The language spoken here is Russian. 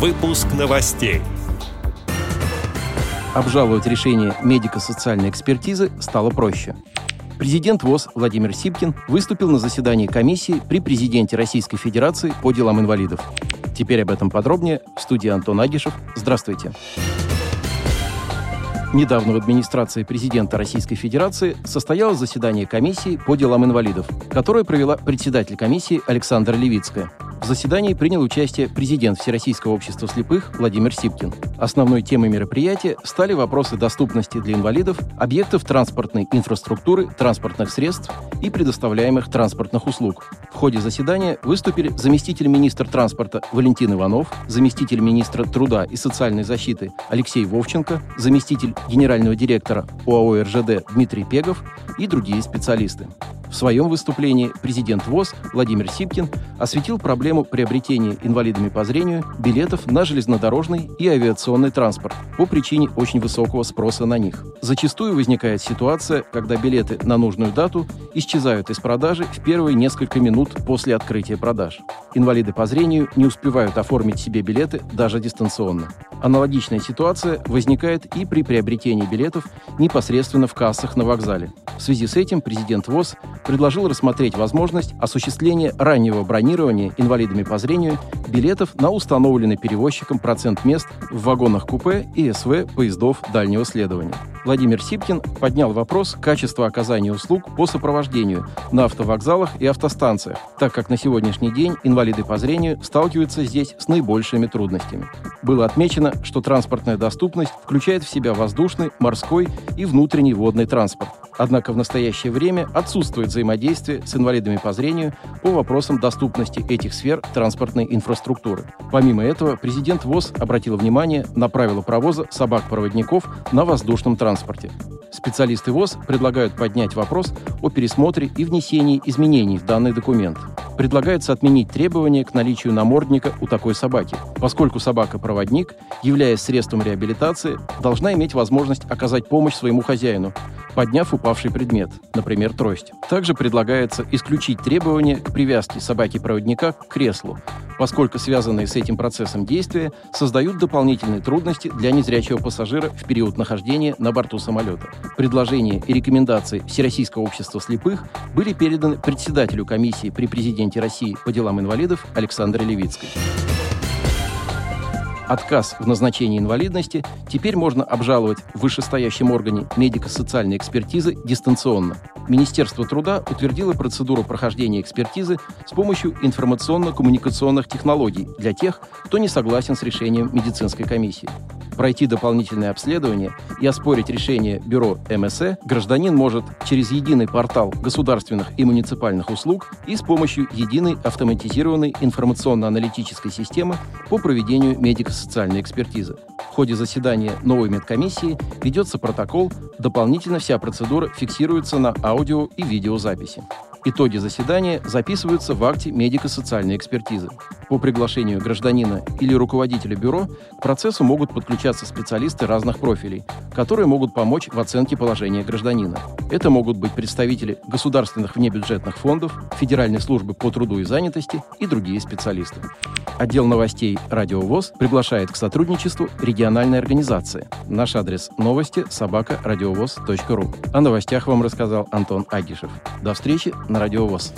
Выпуск новостей. Обжаловать решение медико-социальной экспертизы стало проще. Президент ВОЗ Владимир Сипкин выступил на заседании комиссии при президенте Российской Федерации по делам инвалидов. Теперь об этом подробнее в студии Антон Агишев. Здравствуйте. Недавно в администрации президента Российской Федерации состоялось заседание комиссии по делам инвалидов, которое провела председатель комиссии Александра Левицкая. В заседании принял участие президент Всероссийского общества слепых Владимир Сипкин. Основной темой мероприятия стали вопросы доступности для инвалидов, объектов транспортной инфраструктуры, транспортных средств и предоставляемых транспортных услуг. В ходе заседания выступили заместитель министра транспорта Валентин Иванов, заместитель министра труда и социальной защиты Алексей Вовченко, заместитель генерального директора ОАО РЖД Дмитрий Пегов и другие специалисты. В своем выступлении президент ВОЗ Владимир Сипкин осветил проблему приобретения инвалидами по зрению билетов на железнодорожный и авиационный транспорт по причине очень высокого спроса на них. Зачастую возникает ситуация, когда билеты на нужную дату исчезают из продажи в первые несколько минут после открытия продаж. Инвалиды по зрению не успевают оформить себе билеты даже дистанционно. Аналогичная ситуация возникает и при приобретении билетов непосредственно в кассах на вокзале. В связи с этим президент ВОЗ предложил рассмотреть возможность осуществления раннего бронирования инвалидами по зрению билетов на установленный перевозчиком процент мест в вагонах купе и СВ поездов дальнего следования. Владимир Сипкин поднял вопрос качества оказания услуг по сопровождению на автовокзалах и автостанциях, так как на сегодняшний день инвалиды по зрению сталкиваются здесь с наибольшими трудностями. Было отмечено, что транспортная доступность включает в себя воздушный, морской и внутренний водный транспорт. Однако в настоящее время отсутствует взаимодействие с инвалидами по зрению по вопросам доступности этих сфер транспортной инфраструктуры. Помимо этого, президент ВОЗ обратил внимание на правила провоза собак-проводников на воздушном транспорте. Специалисты ВОЗ предлагают поднять вопрос о пересмотре и внесении изменений в данный документ. Предлагается отменить требования к наличию намордника у такой собаки, поскольку собака-проводник, являясь средством реабилитации, должна иметь возможность оказать помощь своему хозяину, подняв упавший предмет, например, трость. Также предлагается исключить требования к привязке собаки-проводника к креслу, поскольку связанные с этим процессом действия создают дополнительные трудности для незрячего пассажира в период нахождения на борту самолета. Предложения и рекомендации Всероссийского общества слепых были переданы председателю комиссии при президенте России по делам инвалидов Александре Левицкой. Отказ в назначении инвалидности теперь можно обжаловать в вышестоящем органе медико-социальной экспертизы дистанционно. Министерство труда утвердило процедуру прохождения экспертизы с помощью информационно-коммуникационных технологий для тех, кто не согласен с решением медицинской комиссии пройти дополнительное обследование и оспорить решение Бюро МСЭ гражданин может через единый портал государственных и муниципальных услуг и с помощью единой автоматизированной информационно-аналитической системы по проведению медико-социальной экспертизы. В ходе заседания новой медкомиссии ведется протокол, дополнительно вся процедура фиксируется на аудио и видеозаписи. Итоги заседания записываются в акте медико-социальной экспертизы. По приглашению гражданина или руководителя бюро к процессу могут подключаться специалисты разных профилей, которые могут помочь в оценке положения гражданина. Это могут быть представители государственных внебюджетных фондов, Федеральной службы по труду и занятости и другие специалисты. Отдел новостей «Радио ВОЗ» приглашает к сотрудничеству региональной организации. Наш адрес новости – собака ру. О новостях вам рассказал Антон Агишев. До встречи на «Радио ВОЗ».